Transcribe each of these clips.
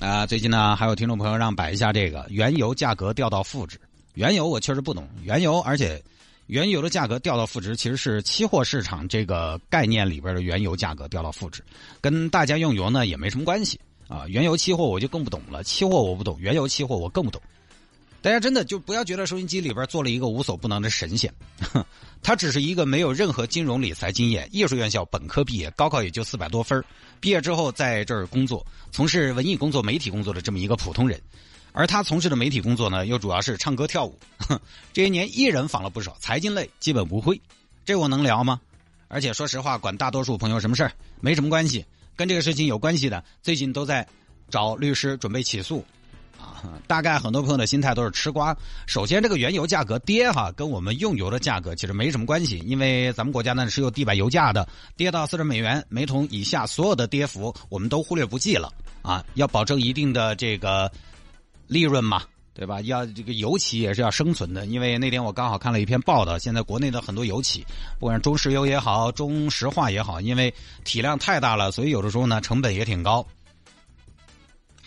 啊，最近呢，还有听众朋友让摆一下这个原油价格掉到负值。原油我确实不懂原油，而且原油的价格掉到负值，其实是期货市场这个概念里边的原油价格掉到负值，跟大家用油呢也没什么关系啊。原油期货我就更不懂了，期货我不懂，原油期货我更不懂。大家真的就不要觉得收音机里边做了一个无所不能的神仙，他只是一个没有任何金融理财经验、艺术院校本科毕业、高考也就四百多分毕业之后在这儿工作，从事文艺工作、媒体工作的这么一个普通人。而他从事的媒体工作呢，又主要是唱歌跳舞。这些年艺人访了不少，财经类基本不会。这我能聊吗？而且说实话，管大多数朋友什么事儿没什么关系。跟这个事情有关系的，最近都在找律师准备起诉。大概很多朋友的心态都是吃瓜。首先，这个原油价格跌哈，跟我们用油的价格其实没什么关系，因为咱们国家呢是有地板油价的，跌到四十美元每桶以下，所有的跌幅我们都忽略不计了啊，要保证一定的这个利润嘛，对吧？要这个油企也是要生存的，因为那天我刚好看了一篇报道，现在国内的很多油企，不管是中石油也好，中石化也好，因为体量太大了，所以有的时候呢成本也挺高。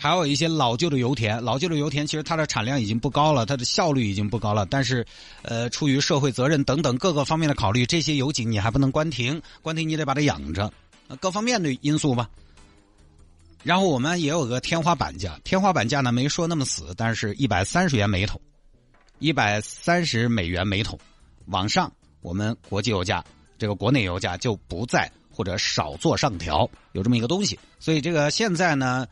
还有一些老旧的油田，老旧的油田其实它的产量已经不高了，它的效率已经不高了。但是，呃，出于社会责任等等各个方面的考虑，这些油井你还不能关停，关停你得把它养着，各方面的因素吧。然后我们也有个天花板价，天花板价呢没说那么死，但是一百三十元每桶，一百三十美元每桶，往上我们国际油价这个国内油价就不再或者少做上调，有这么一个东西。所以这个现在呢。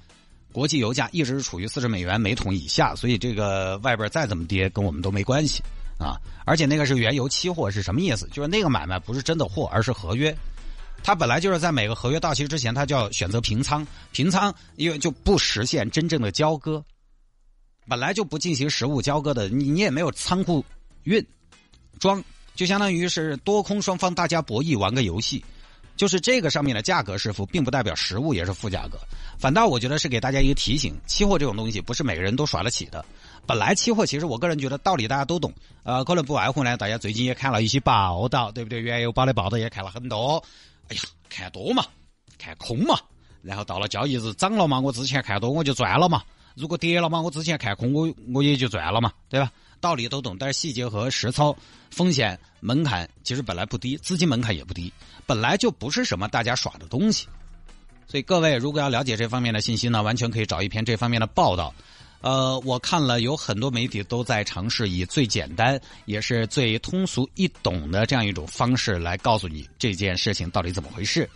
国际油价一直是处于四十美元每桶以下，所以这个外边再怎么跌跟我们都没关系啊！而且那个是原油期货，是什么意思？就是那个买卖不是真的货，而是合约。它本来就是在每个合约到期之前，它就要选择平仓，平仓因为就不实现真正的交割，本来就不进行实物交割的，你你也没有仓库运装，就相当于是多空双方大家博弈玩个游戏。就是这个上面的价格是负，并不代表实物也是负价格，反倒我觉得是给大家一个提醒：期货这种东西不是每个人都耍得起的。本来期货其实我个人觉得道理大家都懂，呃，可能不外乎呢，大家最近也看了一些报道，对不对？原油宝的报道也看了很多。哎呀，看多嘛，看空嘛，然后到了交易日涨了嘛，我之前看多我就赚了嘛；如果跌了嘛，我之前看空我我也就赚了嘛，对吧？道理都懂，但是细节和实操风险门槛其实本来不低，资金门槛也不低，本来就不是什么大家耍的东西。所以各位如果要了解这方面的信息呢，完全可以找一篇这方面的报道。呃，我看了有很多媒体都在尝试以最简单也是最通俗易懂的这样一种方式来告诉你这件事情到底怎么回事。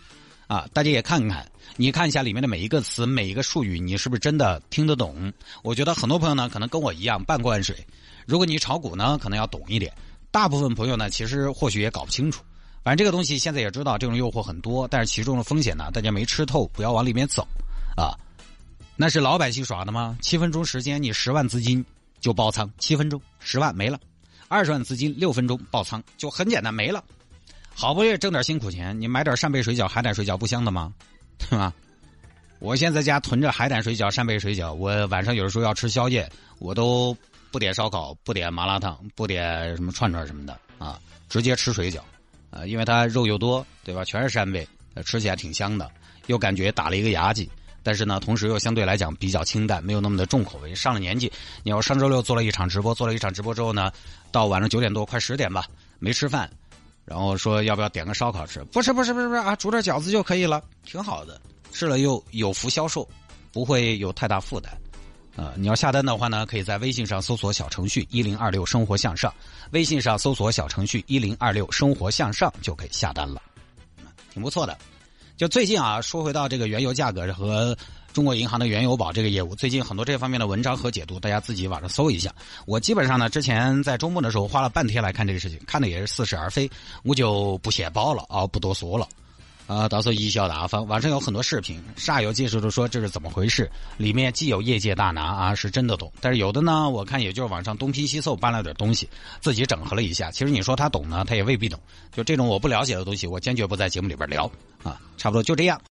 啊，大家也看看，你看一下里面的每一个词、每一个术语，你是不是真的听得懂？我觉得很多朋友呢，可能跟我一样半罐水。如果你炒股呢，可能要懂一点；大部分朋友呢，其实或许也搞不清楚。反正这个东西现在也知道，这种诱惑很多，但是其中的风险呢，大家没吃透，不要往里面走啊。那是老百姓耍的吗？七分钟时间，你十万资金就爆仓，七分钟十万没了；二十万资金六分钟爆仓，就很简单没了。好不容易挣点辛苦钱，你买点扇贝水饺、海胆水饺不香的吗？对吧？我现在家囤着海胆水饺、扇贝水饺，我晚上有的时候要吃宵夜，我都。不点烧烤，不点麻辣烫，不点什么串串什么的啊，直接吃水饺，啊，因为它肉又多，对吧？全是扇贝，吃起来挺香的，又感觉打了一个牙祭，但是呢，同时又相对来讲比较清淡，没有那么的重口味。上了年纪，你要上周六做了一场直播，做了一场直播之后呢，到晚上九点多快十点吧，没吃饭，然后说要不要点个烧烤吃？不是不是不是不是啊，煮点饺子就可以了，挺好的，吃了又有福消受，不会有太大负担。呃，你要下单的话呢，可以在微信上搜索小程序“一零二六生活向上”，微信上搜索小程序“一零二六生活向上”就可以下单了，挺不错的。就最近啊，说回到这个原油价格和中国银行的原油宝这个业务，最近很多这方面的文章和解读，大家自己网上搜一下。我基本上呢，之前在周末的时候花了半天来看这个事情，看的也是似是而非，我就不写包了啊，不多说了。啊，到时候贻笑大方。网上有很多视频，煞有介事的说这是怎么回事，里面既有业界大拿啊，是真的懂，但是有的呢，我看也就是网上东拼西凑搬了点东西，自己整合了一下。其实你说他懂呢，他也未必懂。就这种我不了解的东西，我坚决不在节目里边聊啊。差不多就这样。